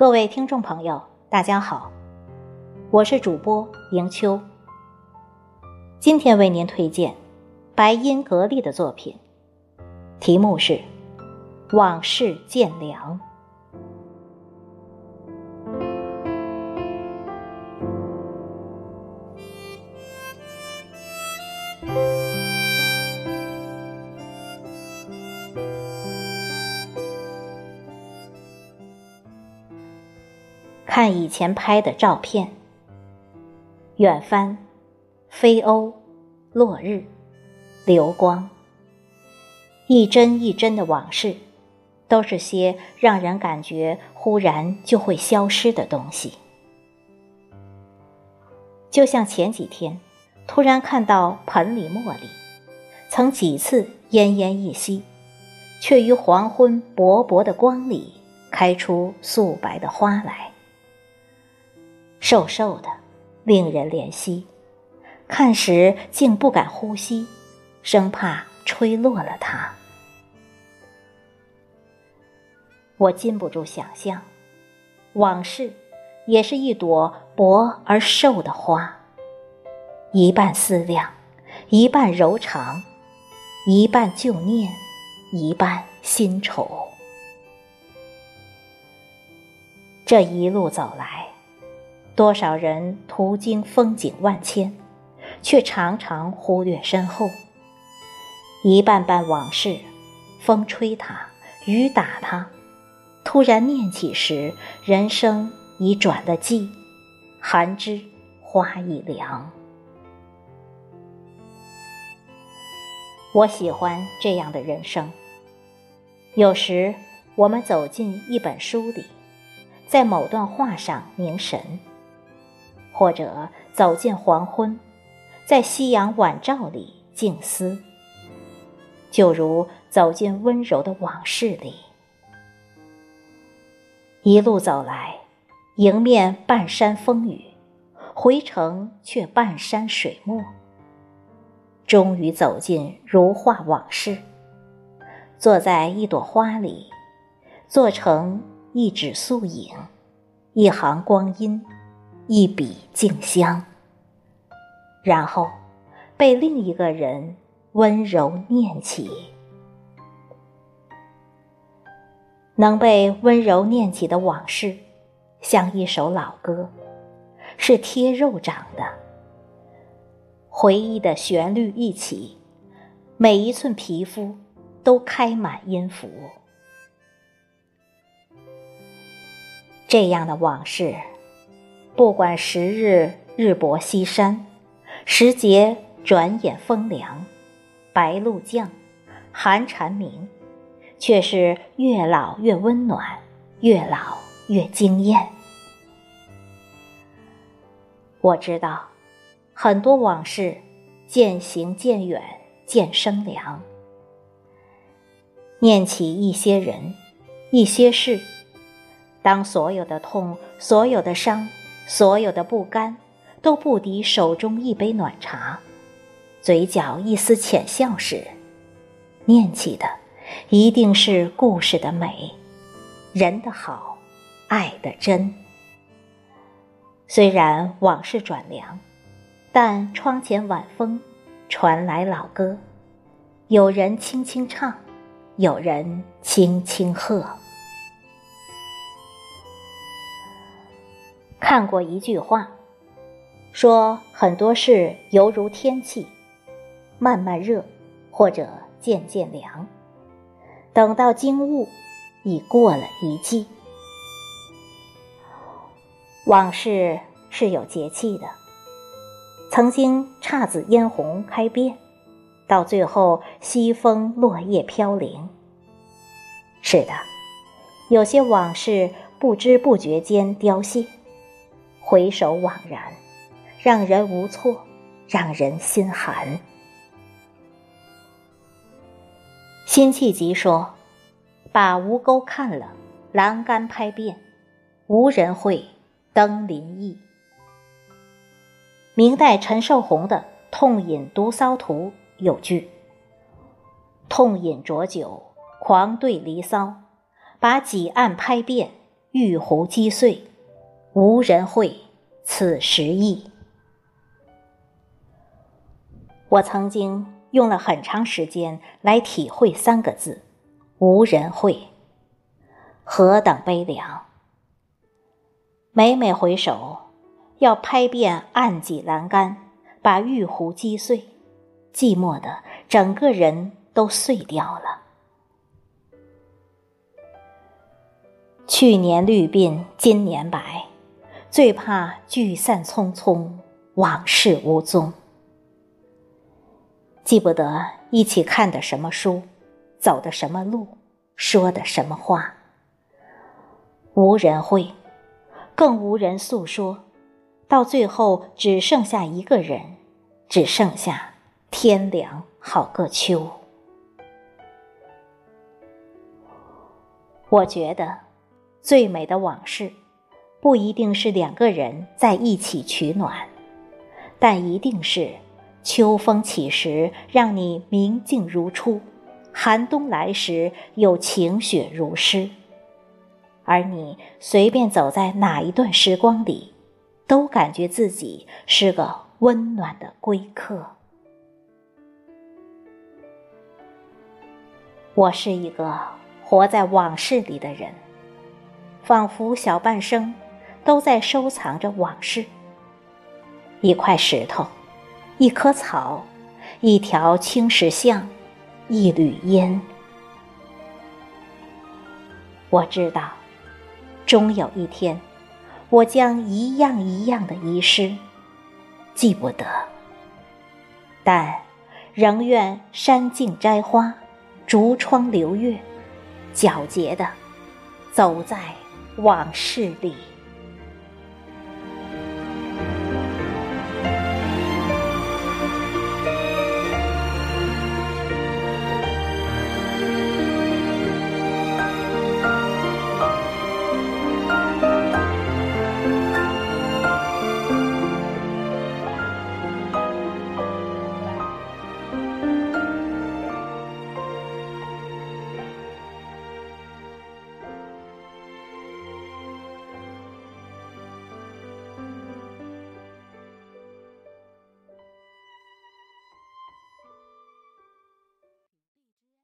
各位听众朋友，大家好，我是主播迎秋。今天为您推荐白音格丽的作品，题目是《往事渐凉》。看以前拍的照片，远帆、飞鸥、落日、流光，一帧一帧的往事，都是些让人感觉忽然就会消失的东西。就像前几天，突然看到盆里茉莉，曾几次奄奄一息，却于黄昏薄薄的光里开出素白的花来。瘦瘦的，令人怜惜，看时竟不敢呼吸，生怕吹落了它。我禁不住想象，往事也是一朵薄而瘦的花，一半思量，一半柔肠，一半旧念，一半新愁。这一路走来。多少人途经风景万千，却常常忽略身后。一瓣瓣往事，风吹它，雨打它，突然念起时，人生已转了季，寒枝花已凉。我喜欢这样的人生。有时，我们走进一本书里，在某段话上凝神。或者走进黄昏，在夕阳晚照里静思，就如走进温柔的往事里。一路走来，迎面半山风雨，回程却半山水墨。终于走进如画往事，坐在一朵花里，做成一纸素影，一行光阴。一笔静香，然后被另一个人温柔念起。能被温柔念起的往事，像一首老歌，是贴肉长的。回忆的旋律一起，每一寸皮肤都开满音符。这样的往事。不管时日日薄西山，时节转眼风凉，白露降，寒蝉鸣，却是越老越温暖，越老越惊艳。我知道，很多往事渐行渐远，渐生凉。念起一些人，一些事，当所有的痛，所有的伤。所有的不甘，都不敌手中一杯暖茶，嘴角一丝浅笑时，念起的一定是故事的美，人的好，爱的真。虽然往事转凉，但窗前晚风传来老歌，有人轻轻唱，有人轻轻和。看过一句话，说很多事犹如天气，慢慢热，或者渐渐凉。等到惊悟，已过了一季。往事是有节气的，曾经姹紫嫣红开遍，到最后西风落叶飘零。是的，有些往事不知不觉间凋谢。回首惘然，让人无措，让人心寒。辛弃疾说：“把吴钩看了，栏杆拍遍，无人会登临意。”明代陈寿鸿的《痛饮独骚图》有句：“痛饮浊酒，狂对离骚，把几案拍遍，玉壶击碎，无人会此时意。我曾经用了很长时间来体会三个字：无人会。何等悲凉！每每回首，要拍遍案几栏杆，把玉壶击碎，寂寞的整个人都碎掉了。去年绿鬓，今年白，最怕聚散匆匆，往事无踪。记不得一起看的什么书，走的什么路，说的什么话。无人会，更无人诉说，到最后只剩下一个人，只剩下天凉好个秋。我觉得，最美的往事，不一定是两个人在一起取暖，但一定是秋风起时让你明镜如初，寒冬来时又晴雪如诗。而你随便走在哪一段时光里，都感觉自己是个温暖的归客。我是一个活在往事里的人，仿佛小半生都在收藏着往事。一块石头，一棵草，一条青石巷，一缕烟。我知道。终有一天，我将一样一样的遗失，记不得。但仍愿山径摘花，竹窗流月，皎洁的走在往事里。